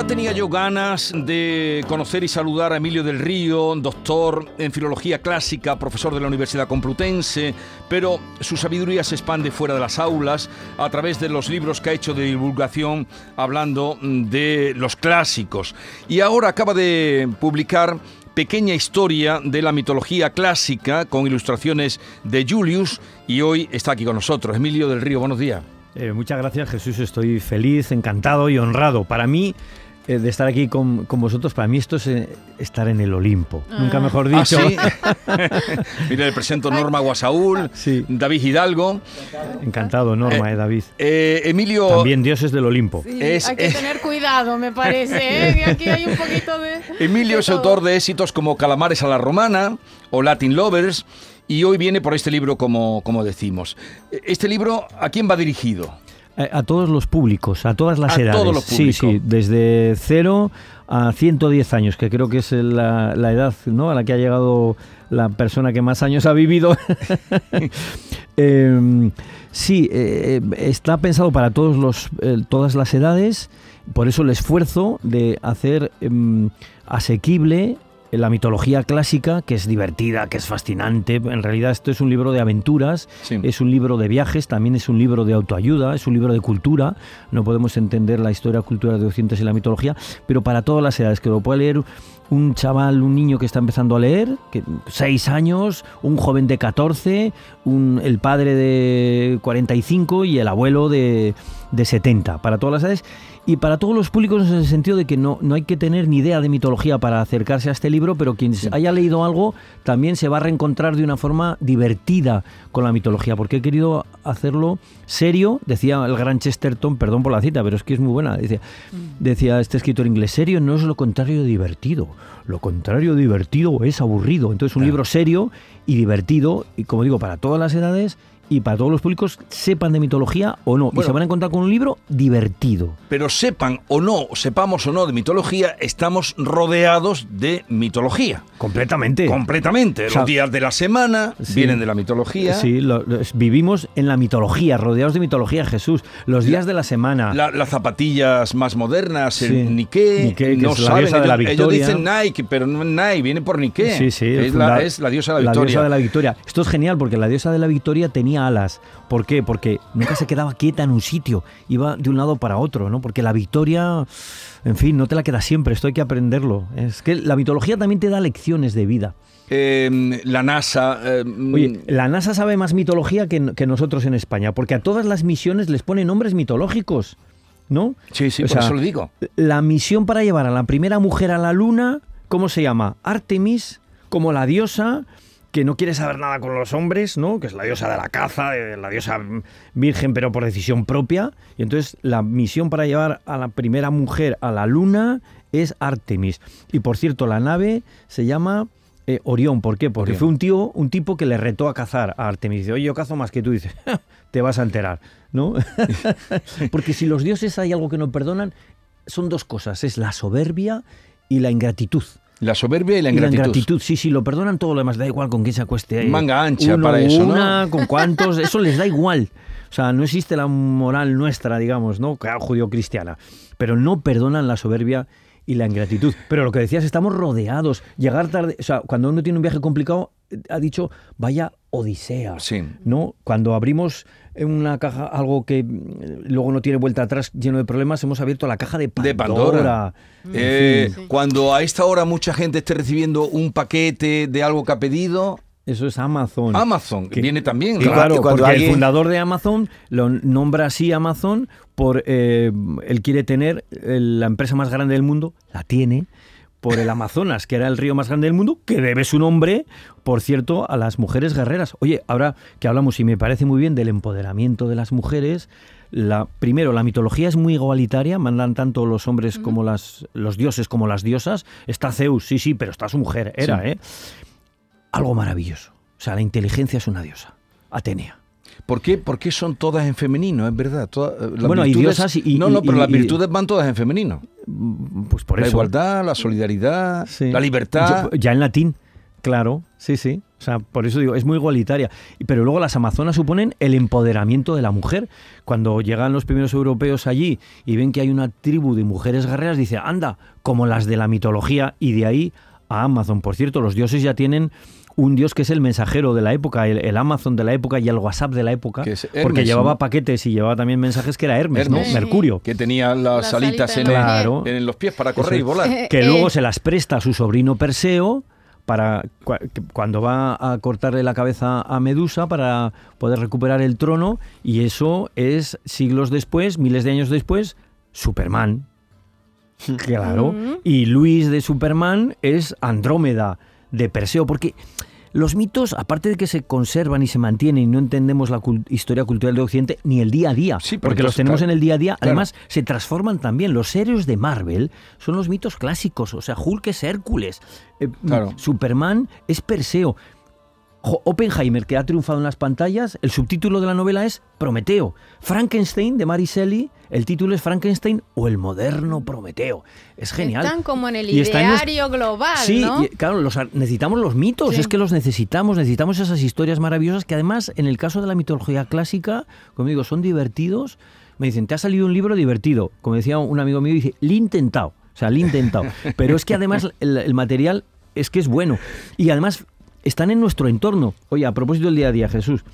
Ya tenía yo ganas de conocer y saludar a Emilio del Río, doctor en filología clásica, profesor de la Universidad Complutense, pero su sabiduría se expande fuera de las aulas a través de los libros que ha hecho de divulgación hablando de los clásicos. Y ahora acaba de publicar pequeña historia de la mitología clásica con ilustraciones de Julius y hoy está aquí con nosotros. Emilio del Río, buenos días. Eh, muchas gracias Jesús, estoy feliz, encantado y honrado. Para mí, eh, de estar aquí con, vosotros, para mí esto es eh, estar en el Olimpo. Nunca ah. mejor dicho. ¿Ah, Mira, le presento Norma Guasaúl, David Hidalgo. Encantado, Norma, eh, David. Emilio. También dioses del Olimpo. hay que tener cuidado, me parece. Aquí hay un poquito de. Emilio es autor de éxitos como Calamares a la Romana o Latin Lovers y hoy viene por este libro, como, como decimos. Este libro, ¿a quién va dirigido? Eh, a todos los públicos, a todas las a edades. Todos los sí, sí, desde 0 a 110 años, que creo que es la, edad ¿no? a la que ha llegado la persona que más años ha vivido. Em, sí, eh, está pensado para todos los, eh, todas las edades, por eso el esfuerzo de hacer em, asequible la mitología clásica, que es divertida, que es fascinante. En realidad esto es un libro de aventuras, es un libro de viajes, también es un libro de autoayuda, es un libro de cultura. No podemos entender la historia, cultura de Occidentes y la mitología, pero para todas las edades, que lo puede leer un chaval, un niño que está empezando a leer, que seis años, un joven de 14, un, el padre de 45 y el abuelo de, de 70, para todas las edades y para todos los públicos en el sentido de que no, no hay que tener ni idea de mitología para acercarse a este libro, pero quien haya leído algo también se va a reencontrar de una forma divertida con la mitología, porque he querido hacerlo serio, decía el gran Chesterton, perdón por la cita, pero es que es muy buena, decía, mm. decía este escritor inglés, serio no es lo contrario de divertido, lo contrario divertido es aburrido, entonces un libro serio y divertido, y como digo, para todas las edades y para todos los públicos, sepan de mitología o no. y se van a encontrar con un libro divertido. Pero sepan o no, sepamos o no de mitología, estamos rodeados de mitología. Completamente. Completamente. los días de la semana vienen de la mitología. Sí, vivimos en la mitología, rodeados de mitología, Jesús. Los días de la semana. las zapatillas más modernas, el Nike, no es la diosa de la victoria. Ellos dicen Nike, pero no Nike, viene por Nike. Sí, sí. Es, la, es la diosa de la victoria. La diosa de la victoria. Esto es genial porque la diosa de la victoria tenía alas. ¿Por qué? Porque nunca se quedaba quieta en un sitio, iba de un lado para otro, ¿no? Porque la victoria, en fin, no te la queda siempre, esto hay que aprenderlo. Es que la mitología también te da lecciones de vida. Em, la NASA. Em, Oye, la NASA sabe más mitología que, que, nosotros en España, porque a todas las misiones les pone nombres mitológicos, ¿no? Sí, sí, por eso lo digo. La misión para llevar a la primera mujer a la Luna, ¿cómo se llama? Artemis, como la diosa que no quiere saber nada con los hombres, ¿no? Que es la diosa de la caza, la diosa virgen, pero por decisión propia. Y entonces la misión para llevar a la primera mujer a la luna es Artemis. Y por cierto, la nave se llama eh, Orión. ¿Por qué? Porque fue un tío, un tipo que le retó a cazar a Artemis. Dice, oye, yo cazo más que tú. Dice, te vas a enterar, ¿no? Porque si los dioses hay algo que no perdonan, son dos cosas. Es la soberbia y la ingratitud. La soberbia y la ingratitud. la ingratitud, sí, sí, lo perdonan todo lo demás, da igual con quién se acueste. Manga ancha para eso, una, con cuántos, eso les da igual. O sea, no existe la moral nuestra, digamos, ¿no? Judío-cristiana. Pero no perdonan la soberbia y la ingratitud. Pero lo que decías, estamos rodeados. Llegar tarde, o sea, cuando uno tiene un viaje complicado, ha dicho, vaya odisea. Sí. ¿No? Cuando abrimos una caja algo que mm, luego no tiene vuelta atrás, lleno de problemas, hemos abierto la caja de Pandora. Eh, cuando a esta hora mucha gente esté recibiendo un paquete de algo que ha pedido, eso es Amazon. Amazon, que viene también. Claro, porque el fundador de Amazon lo nombra así Amazon por eh, él quiere tener la empresa más grande del mundo, la tiene, por el Amazonas, que era el río más grande del mundo, que debe su nombre, por cierto, a las mujeres guerreras. Oye, ahora que hablamos, y me parece muy bien, del empoderamiento de las mujeres, la, primero, la mitología es muy igualitaria, mandan tanto los hombres como las, los dioses como las diosas. Está Zeus, sí, sí, pero está su mujer, era, ¿eh? Algo maravilloso. O sea, la inteligencia es una diosa, Atenea. ¿Por qué, ¿Por qué son todas en femenino? Es verdad. Eh, bueno, hay diosas y, No, no, pero las virtudes van todas en femenino. Pues por la eso. igualdad, la solidaridad, la libertad. ya en latín. Claro, sí, sí. O sea, por eso digo, es muy igualitaria. Y- Pero luego las amazonas suponen el empoderamiento de la mujer. Cuando llegan los primeros europeos allí y ven que hay una tribu de mujeres guerreras, dice, anda, como las de la mitología, y de ahí a Amazon. Por cierto, los dioses ya tienen un dios que es el mensajero de la época, el, el Amazon de la época y el WhatsApp de la época, Que es porque llevaba ¿no? paquetes y llevaba también mensajes que era Hermes, Hermes. ¿no? Sí. Mercurio. Que tenía las Las alitas alitas en, Claro. en los pies para correr y volar. que Eh, luego eh. se las presta a su sobrino Perseo para cuando va a cortarle la cabeza a Medusa para poder recuperar el trono y eso es siglos después, miles de años después, Superman. Claro. Y Luis de Superman es Andrómeda de Perseo porque los mitos, aparte de que se conservan y se mantienen y no entendemos la historia cultural de Occidente ni el día a día, Sí, porque los tenemos en el día a día, claro. además se transforman también. Los héroes de Marvel son los mitos clásicos, o sea, Hulk es Hércules, eh, Claro. Superman es Perseo. Oppenheimer, que ha triunfado en las pantallas, el subtítulo de la novela es Prometeo. Frankenstein, de Mary Shelley, el título es Frankenstein o el moderno Prometeo. Es genial. Están como en el Y en ideario global, Sí, ¿no? y, claro, los necesitamos los mitos, Sí. es que los necesitamos, necesitamos esas historias maravillosas que además en el caso de la mitología clásica, como digo, son divertidos. Me dicen, ¿te ha salido un libro divertido? Como decía un amigo mío, dice, le he intentado, o sea, le he intentado. Pero es que además el, el material es que es bueno. Y además están en nuestro entorno. Oye, a propósito del día a día, Jesús,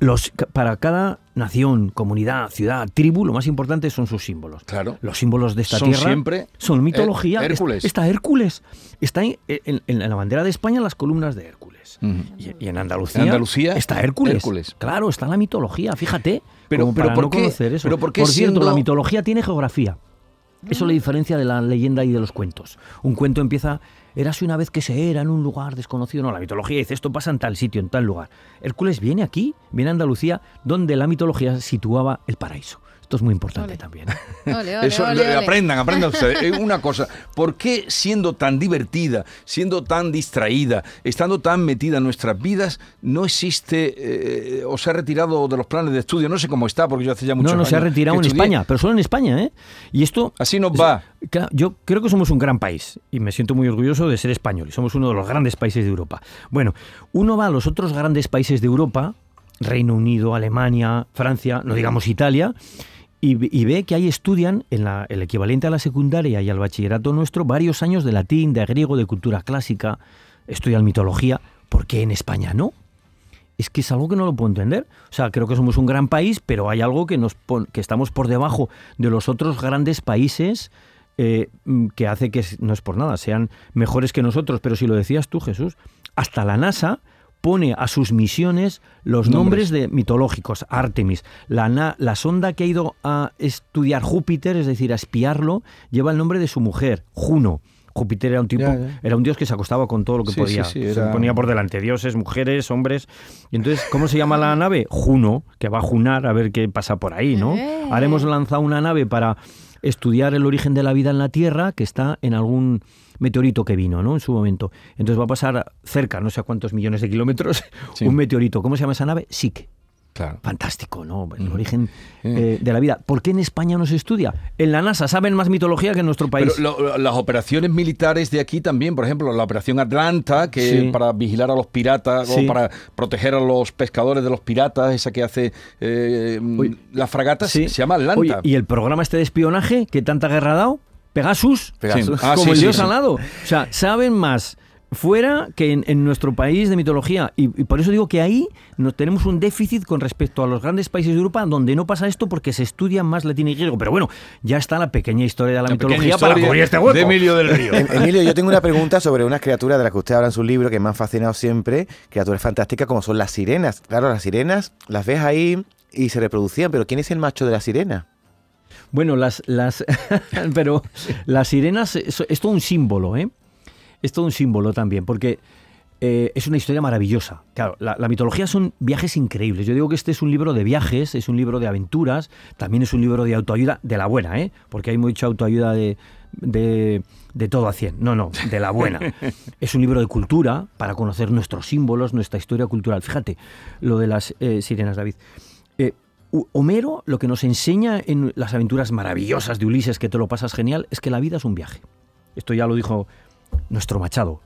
los, para cada nación, comunidad, ciudad, tribu, lo más importante son sus símbolos. Claro. Los símbolos de esta Son tierra siempre son mitología. Her- Hércules. Es- Está Hércules. Está en, en- en la bandera de España las columnas de Hércules. Y, y en Andalucía, En Andalucía, está Hércules. Hércules. Claro, está la mitología, fíjate. Pero- como pero para ¿por no qué- conocer eso. pero por qué cierto, siendo- la mitología tiene geografía. Eso le diferencia de la leyenda y de los cuentos. Un cuento empieza, érase una vez que se era en un lugar desconocido. No, la mitología dice, esto pasa en tal sitio, en tal lugar. Hércules viene aquí, viene a Andalucía, donde la mitología situaba el paraíso. Esto es muy importante Ole. también. Ole, ole, Eso, ole, le- ole. aprendan, aprendan ustedes. Eh, Una cosa, ¿por qué siendo tan divertida, siendo tan distraída, estando tan metida en nuestras vidas, no existe eh, o se ha retirado de los planes de estudio? No sé cómo está, porque yo hace ya muchos No, no años se ha retirado en estudié. España, pero solo en España, ¿eh? Y esto... Así nos va. Yo creo que somos un gran país y me siento muy orgulloso de ser español y somos uno de los grandes países de Europa. Bueno, uno va a los otros grandes países de Europa, Reino Unido, Alemania, Francia, no digamos Italia, y, ve- que ahí estudian en la- el equivalente a la secundaria y al bachillerato nuestro varios años de latín, de griego, de cultura clásica, estudian mitología, ¿por qué en España no? es que es algo que no lo puedo entender. O sea, creo que somos un gran país, pero hay algo que nos pon- que estamos por debajo de los otros grandes países eh, mm, que hace que no es por nada sean mejores que nosotros. Pero si lo decías tú, Jesús, hasta la NASA pone a sus misiones los Nombres. nombres, de mitológicos. Artemis, la, na- la sonda que ha ido a estudiar Júpiter, es decir, a espiarlo, lleva el nombre de su mujer, Juno. Júpiter era un tipo, Ya, ya. era un dios que se acostaba con todo lo que Sí, podía. sí, sí, Se ponía por delante dioses, mujeres, hombres. Y entonces, ¿cómo se llama la nave? Juno, que va a junar a ver qué pasa por ahí, ¿no? Eh. Ahora hemos lanzado una nave para estudiar el origen de la vida en la Tierra, que está en algún meteorito que vino, ¿no? En su momento. Entonces va a pasar cerca, no sé a cuántos millones de kilómetros, Sí. un meteorito. ¿Cómo se llama esa nave? Psique. Claro. Fantástico, ¿no? El origen Eh. eh, de la vida. ¿Por qué en España no se estudia? En la NASA saben más mitología que en nuestro país. Pero lo- las operaciones militares de aquí también, por ejemplo, la operación Atlanta, que Sí. para vigilar a los piratas Sí. o para proteger a los pescadores de los piratas, esa que hace eh, Oye, las fragatas, Sí. se llama Atlanta. Oye, y el programa este de espionaje que tanta guerra ha dado, Pegasus, Pegasus. Ah, como el dios alado. O sea, saben más fuera que en, en nuestro país de mitología. Y, y por eso digo que ahí no, tenemos un déficit con respecto a los grandes países de Europa donde no pasa esto porque se estudia más latín y griego. Pero bueno, ya está la pequeña historia de la, mitología para cubrir este hueco. de Emilio del Río. Em- Emilio, yo tengo una pregunta sobre unas criaturas de las que usted habla en su libro que me han fascinado siempre, criaturas fantásticas como son las sirenas. Claro, las sirenas las ves ahí y se reproducían, pero ¿quién es el macho de la sirena? Bueno, las, las pero las sirenas es, es todo un símbolo, ¿eh? Es todo un símbolo también, porque eh, es una historia maravillosa. Claro, la, la mitología son viajes increíbles. Yo digo que este es un libro de viajes, es un libro de aventuras, también es un libro de autoayuda, de la buena, ¿eh? Porque hay mucha autoayuda de, de, de todo a 100. No, no, de la buena. es un libro de cultura para conocer nuestros símbolos, nuestra historia cultural. Fíjate lo de las eh, sirenas, David. Eh, Homero lo que nos enseña en las aventuras maravillosas de Ulises, que te lo pasas genial, es que la vida es un viaje. Esto ya lo dijo nuestro Machado.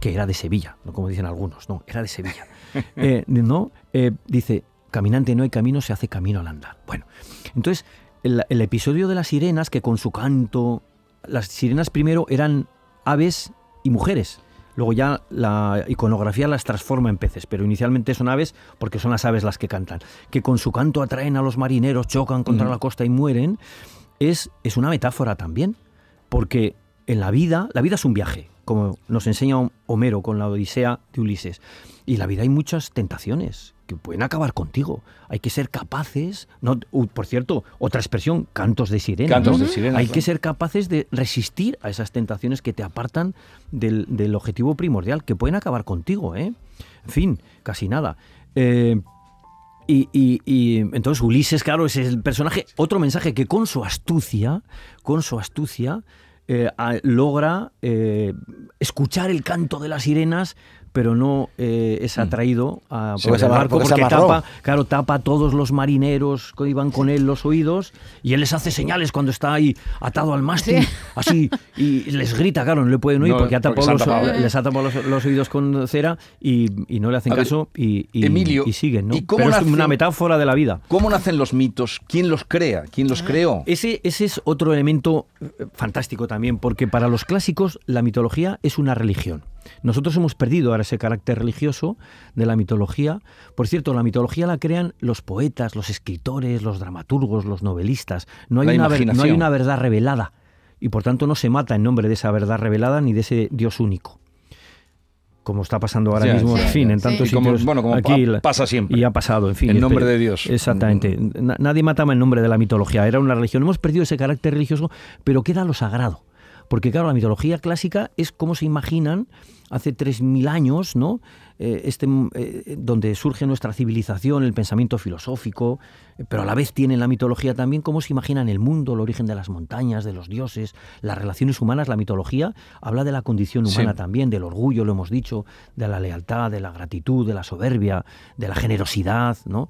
que era de Sevilla, no como dicen algunos, no, era de Sevilla. Eh, ¿no? Eh, dice, caminante no hay camino, se hace camino al andar. Bueno, entonces el, el episodio de las sirenas, que con su canto, las sirenas primero eran aves y mujeres. Luego ya la iconografía las transforma en peces, pero inicialmente son aves porque son las aves las que cantan. Que con su canto atraen a los marineros, chocan contra la costa y mueren, es, es una metáfora también. Porque en la vida, la vida es un viaje, como nos enseña Homero con la Odisea de Ulises. Y en la vida hay muchas tentaciones que pueden acabar contigo. Hay que ser capaces, no, por cierto, otra expresión, cantos de sirena. Cantos ¿no? de sirena, Hay claro. que ser capaces de resistir a esas tentaciones que te apartan del, del objetivo primordial, que pueden acabar contigo, ¿eh? En fin, casi nada. Eh, y, y- y entonces Ulises, claro, es el personaje. Otro mensaje que con su astucia, con su astucia, eh, logra eh, escuchar el canto de las sirenas, pero no eh, es atraído a, Sí, por porque el barco porque tapa, claro, tapa a todos los marineros que iban con él los oídos y él les hace señales cuando está ahí atado al mástil, Sí. así, y les grita, claro, no le pueden oír No, porque, ha porque tapado se han los- tapado. les ha tapado los, los oídos con cera y, y no le hacen A ver, caso y, y- Emilio, y siguen, ¿no? ¿y cómo Pero es una metáfora de la vida. ¿Cómo nacen los mitos? ¿Quién los crea? ¿Quién los creó? Ese, ese es otro elemento eh, fantástico también, porque para los clásicos la mitología es una religión. Nosotros hemos perdido ahora ese carácter religioso de la mitología. Por cierto, la mitología la crean los poetas, los escritores, los dramaturgos, los novelistas. No hay, una, ver- no hay imaginación. una verdad revelada. Y por tanto no se mata en nombre de esa verdad revelada ni de ese Dios único. Como está pasando ahora mismo, sí, en fin, en tantos Y como- bueno, como aquí, pa- pasa siempre. Y ha pasado, en fin. En espe- nombre de Dios. Exactamente. Na- Nadie mataba en nombre de la mitología, era una religión. Hemos perdido ese carácter religioso, pero queda lo sagrado. Porque claro, la mitología clásica es como se imaginan hace 3.000 años, ¿no? Eh, este, eh, donde surge nuestra civilización, el pensamiento filosófico, pero a la vez tiene en la mitología también cómo se imaginan el mundo, el origen de las montañas, de los dioses, las relaciones humanas. La mitología habla de la condición Sí. humana también, del orgullo, lo hemos dicho, de la lealtad, de la gratitud, de la soberbia, de la generosidad, ¿no?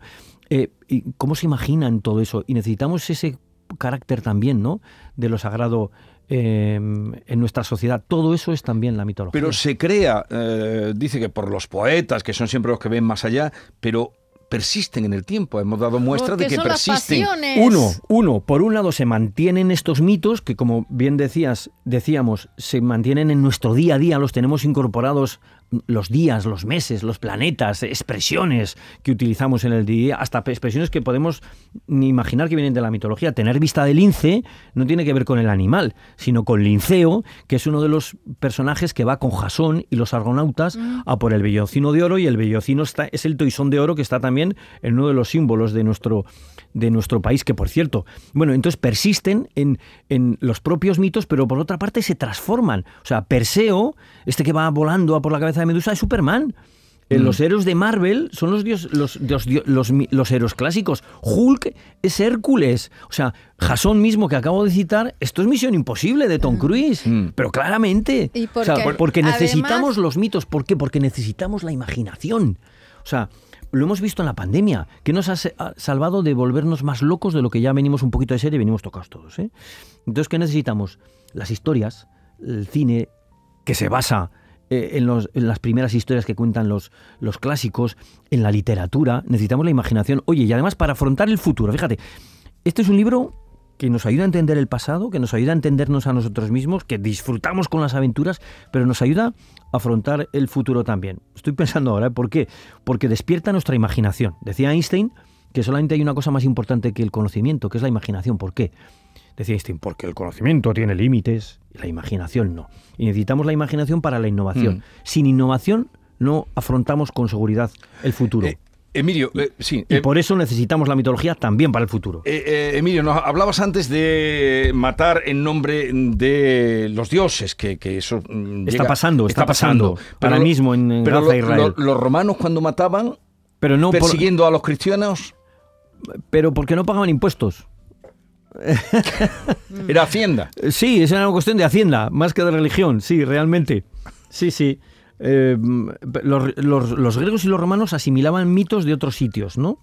Eh, y ¿Cómo se imaginan todo eso? Y necesitamos ese carácter también, ¿no? De lo sagrado eh, en nuestra sociedad. Todo eso es también la mitología. Pero se crea, eh, dice que por los poetas, que son siempre los que ven más allá, pero persisten en el tiempo. Hemos dado muestra de que persisten. Uno, uno, por un lado se mantienen estos mitos que como bien decías, decíamos, se mantienen en nuestro día a día, los tenemos incorporados los días, los meses, los planetas, expresiones que utilizamos en el día, hasta expresiones que podemos ni imaginar que vienen de la mitología. Tener vista de lince no tiene que ver con el animal, sino con Linceo, que es uno de los personajes que va con Jasón y los argonautas a por el bellocino de oro y el bellocino está, es el toisón de oro que está también en uno de los símbolos de nuestro, de nuestro país, que por cierto, bueno, entonces persisten en, en los propios mitos, pero por otra parte se transforman. O sea, Perseo, este que va volando a por la cabeza de Medusa, es Superman. Eh, Los héroes de Marvel son los, dios, los, los, dio- los, héroes clásicos. Hulk es Hércules. O sea, Jason mismo que acabo de citar, esto es Misión Imposible de Tom Cruise. Mm. Pero claramente. Y O sea, porque, porque además- necesitamos los mitos. ¿Por qué? Porque necesitamos la imaginación. O sea, lo hemos visto en la pandemia, que nos ha salvado de volvernos más locos de lo que ya venimos un poquito de serie y venimos tocados todos. ¿eh? Entonces, ¿qué necesitamos? Las historias, el cine, que se basa eh, en, en las primeras historias que cuentan los, los clásicos, en la literatura, necesitamos la imaginación. Oye, y además para afrontar el futuro, fíjate, este es un libro que nos ayuda a entender el pasado, que nos ayuda a entendernos a nosotros mismos, que disfrutamos con las aventuras, pero nos ayuda a afrontar el futuro también. Estoy pensando ahora, ¿eh? ¿por qué? Porque despierta nuestra imaginación. Decía Einstein que solamente hay una cosa más importante que el conocimiento, que es la imaginación. ¿Por qué? Decía Einstein, porque el conocimiento tiene límites y la imaginación no. Y necesitamos la imaginación para la innovación. Mm. Sin innovación no afrontamos con seguridad el futuro. Eh, Emilio, eh, sí. y eh, por eso necesitamos la mitología también para el futuro. eh, Emilio, nos hablabas antes de matar en nombre de los dioses, que, que eso mm, Está pasando, está pasando. Ahora lo- mismo en- en pero Gaza, lo- Israel. lo- los romanos cuando mataban, Pero no por- persiguiendo a los cristianos, pero porque no pagaban impuestos. era hacienda. Sí, es una cuestión de hacienda, más que de religión, sí, realmente. Sí, sí. Eh, los, los- los griegos y los romanos asimilaban mitos de otros sitios, ¿no?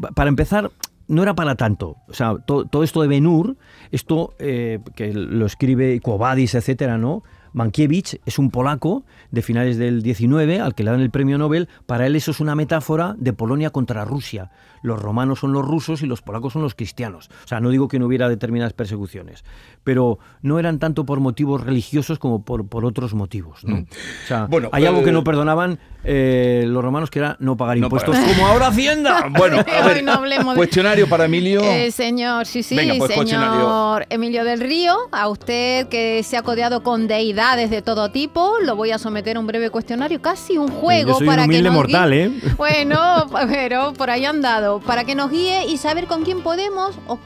Pa- Para empezar, no era para tanto. O sea, to- todo esto de Benur, esto eh, que lo escribe Cobadis, etcétera, ¿no? Mankiewicz es un polaco de finales del 19 al que le dan el premio Nobel. Para él eso es una metáfora de Polonia contra Rusia. Los romanos son los rusos y los polacos son los cristianos. O sea, no digo que no hubiera determinadas persecuciones, pero no eran tanto por motivos religiosos como por, por otros motivos. ¿no? Mm. O sea, Bueno, hay algo eh, que no perdonaban eh, los romanos que era no pagar No impuestos, pagar. como ahora Hacienda. Bueno, a Hoy ver, no hablemos de- cuestionario para Emilio. Eh, señor, sí, sí, Venga, pues, cuestionario. señor Emilio del Río, a usted que se ha codeado con de todo tipo, lo voy a someter a un breve cuestionario, casi un juego Yo soy para un que nos mortal, guíe- ¿eh? Bueno, pero por ahí han dado, para que nos guíe y saber con quién podemos o-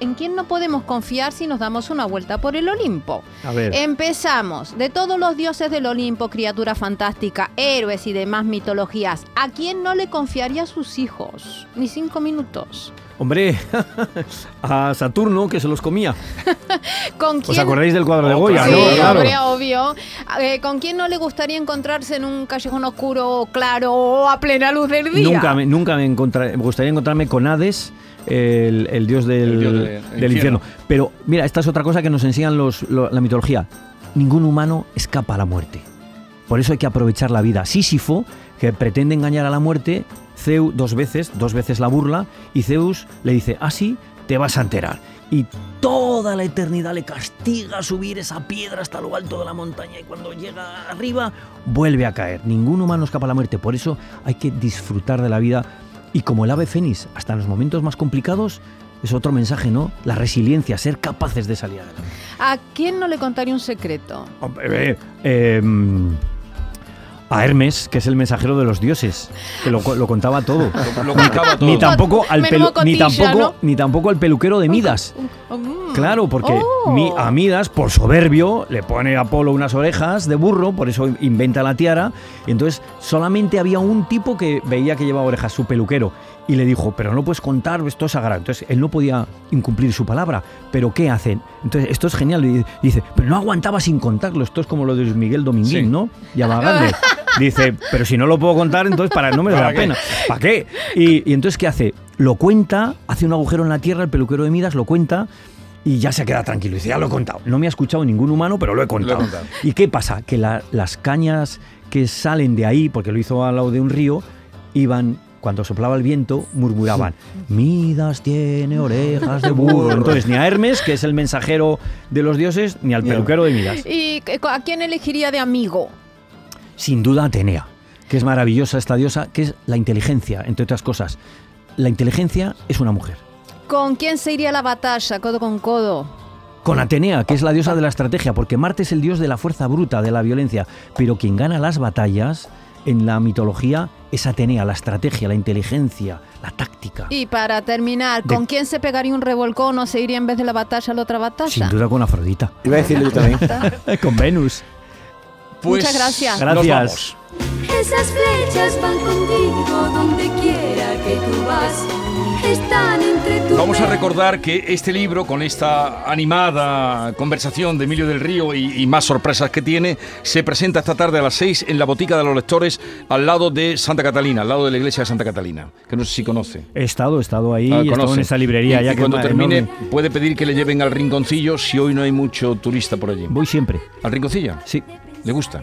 en quién no podemos confiar si nos damos una vuelta por el Olimpo. A ver. Empezamos. De todos los dioses del Olimpo, criatura fantástica, héroes y demás mitologías, ¿a quién no le confiaría a sus hijos? Ni cinco minutos. Hombre, a Saturno que se los comía. ¿Con ¿Os acordáis del cuadro de Oh, Goya? Sí, no? Claro. hombre, obvio. Eh, ¿Con quién no le gustaría encontrarse en un callejón oscuro, claro o a plena luz del día? Nunca, me, nunca me, gustaría encontrarme con Hades, el, el dios del, El dios de- del infierno. infierno. Pero mira, esta es otra cosa que nos enseñan los, lo- la mitología. Ningún humano escapa a la muerte. Por eso hay que aprovechar la vida. Sísifo, que pretende engañar a la muerte, Zeus dos veces, dos veces la burla, y Zeus le dice, así te vas a enterar. Y toda la eternidad le castiga a subir esa piedra hasta lo alto de la montaña y cuando llega arriba vuelve a caer. Ningún humano escapa a la muerte, por eso hay que disfrutar de la vida y como el ave fénix, hasta en los momentos más complicados, es otro mensaje, ¿no? La resiliencia, ser capaces de salir adelante. ¿A quién no le contaría un secreto? Eh, em, a Hermes, que es el mensajero de los dioses, que lo, lo contaba todo. Lo, lo contaba todo. Ni tampoco, al pelu- ni, tampoco, ¿no? ni tampoco al peluquero de Midas. Mm. Claro, porque Oh. mi- a Midas, por soberbio, le pone a Apolo unas orejas de burro, por eso inventa la tiara. Y entonces solamente había un tipo que veía que llevaba orejas, su peluquero. Y le dijo, pero no puedes contar, esto es sagrado. Entonces él no podía incumplir su palabra. ¿Pero qué hacen? Entonces esto es genial. Y dice, pero no aguantaba sin contarlo. Esto es como lo de Miguel Dominguín, Sí. ¿no? Y Grande. Dice, pero si no lo puedo contar, entonces para no me da ¿Para la pena. ¿Para qué? Y, y entonces, ¿qué hace? Lo cuenta, hace un agujero en la tierra, el peluquero de Midas lo cuenta y ya se queda tranquilo. Dice, ya lo he contado. No me ha escuchado ningún humano, pero lo he contado. contado. ¿Y qué pasa? Que la- las cañas que salen de ahí, porque lo hizo al lado de un río, iban, cuando soplaba el viento, murmuraban, Midas tiene orejas de burro. Entonces, ni a Hermes, que es el mensajero de los dioses, ni al peluquero de Midas. ¿Y a quién elegiría de amigo? Sin duda Atenea, que es maravillosa esta diosa, que es la inteligencia, entre otras cosas. La inteligencia es una mujer. ¿Con quién se iría la batalla, codo con codo? Con Atenea, que es la diosa de la estrategia, porque Marte es el dios de la fuerza bruta, de la violencia. Pero quien gana las batallas en la mitología es Atenea, la estrategia, la inteligencia, la táctica. Y para terminar, ¿con De- quién se pegaría un revolcón o se iría en vez de la batalla a la otra batalla? Sin duda con Afrodita. Iba a decirlo yo también. con Venus. Pues, Muchas gracias. Gracias. vamos. Esas flechas van contigo donde quiera que tú vas. Están entre tu Vamos a recordar que este libro, con esta animada conversación de Emilio del Río y, y más sorpresas que tiene, se presenta esta tarde a las 6 en la Botica de los Lectores, al lado de Santa Catalina, al lado de la iglesia de Santa Catalina, que no sé si conoce. He estado, he estado ahí, Ah, he estado en esa librería Y- ya y que cuando termine, enorme. puede pedir que le lleven al rinconcillo si hoy no hay mucho turista por allí. Voy siempre. ¿Al rinconcillo? Sí. ¿Le gusta?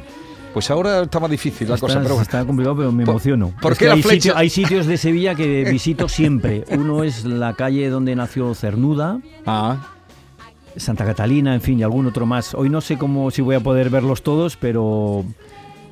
Pues ahora está más difícil la Está, cosa, pero está complicado, pero me ¿Por- emociono. por Es qué que la hay, sitio- hay sitios de Sevilla que visito siempre. Uno es la calle donde nació Cernuda, Ah, Santa Catalina, en fin, y algún otro más. Hoy no sé cómo si voy a poder verlos todos, pero,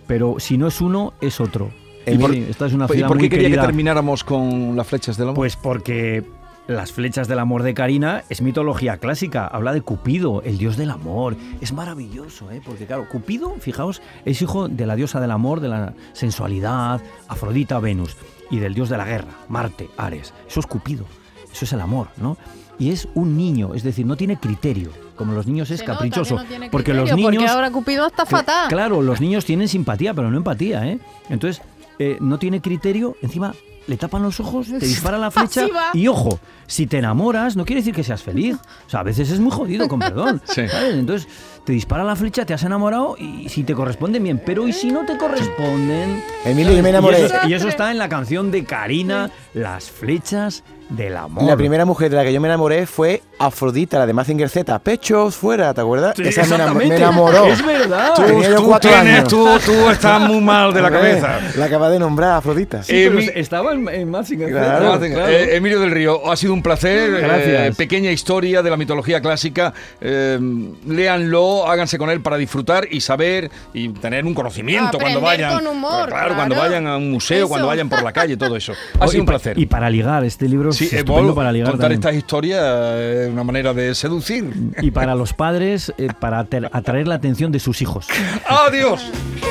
pero si no es uno, es otro. ¿Y por- Sí, esta es una ¿Y ciudad por qué muy quería querida. que termináramos con las flechas del amor? Pues porque las flechas del amor de Karina es mitología clásica. Habla de Cupido, el dios del amor. Es maravilloso, ¿eh? porque claro, Cupido, fijaos, es hijo de la diosa del amor, de la sensualidad, Afrodita, Venus, y del dios de la guerra, Marte, Ares. Eso es Cupido, eso es el amor, ¿no? Y es un niño, es decir, no tiene criterio. Como los niños es caprichoso. no porque los niños. Porque ahora Cupido está fatal. Claro, los niños tienen simpatía, pero no empatía, ¿eh? Entonces, eh, no tiene criterio, encima le tapan los ojos, te dispara la flecha y ojo, si te enamoras no quiere decir que seas feliz. O sea, a veces es muy jodido, con perdón. Sí. ¿sabes? Entonces, te dispara la flecha, te has enamorado y si te corresponden bien, pero ¿y si no te corresponden? Emilio, yo me Y enamoré. eso, y eso está en la canción de Karina, Las flechas Del amor. La primera mujer de la que yo me enamoré fue Afrodita, la de Mazinger Z. Pechos fuera, ¿te acuerdas? Sí, Esa exactamente. me enamoró. Es verdad. Tú- Tenía tú cuatro tienes- años. Tú, tú estás muy mal de la cabeza. La acaba de nombrar Afrodita. Sí, Emi- estaba en, en Mazinger Z, Claro. Eh, Emilio del Río, ha sido un placer. Gracias. Eh, pequeña historia de la mitología clásica. Eh, léanlo, háganse con él para disfrutar y saber y tener un conocimiento cuando vayan. con humor, claro, cuando vayan a un museo, Eso. cuando vayan por la calle, todo eso. Ha Oh, sido un placer. Y para ligar, este libro Sí, es estupendo para ligar contar también. estas historias es una manera de seducir. Y para los padres, eh, para atraer la atención de sus hijos. ¡Adiós!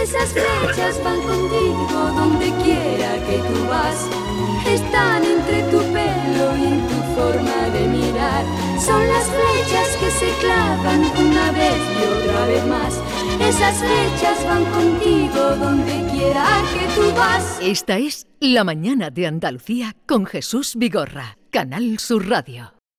Esas flechas van contigo donde quiera que tú vas. Están entre tu pelo y en tu forma de mirar. Son las flechas que se clavan una vez y otra vez más. Esas flechas van contigo donde quiera que tú vas. Esta es La mañana de Andalucía con Jesús Vigorra, Canal Sur Radio.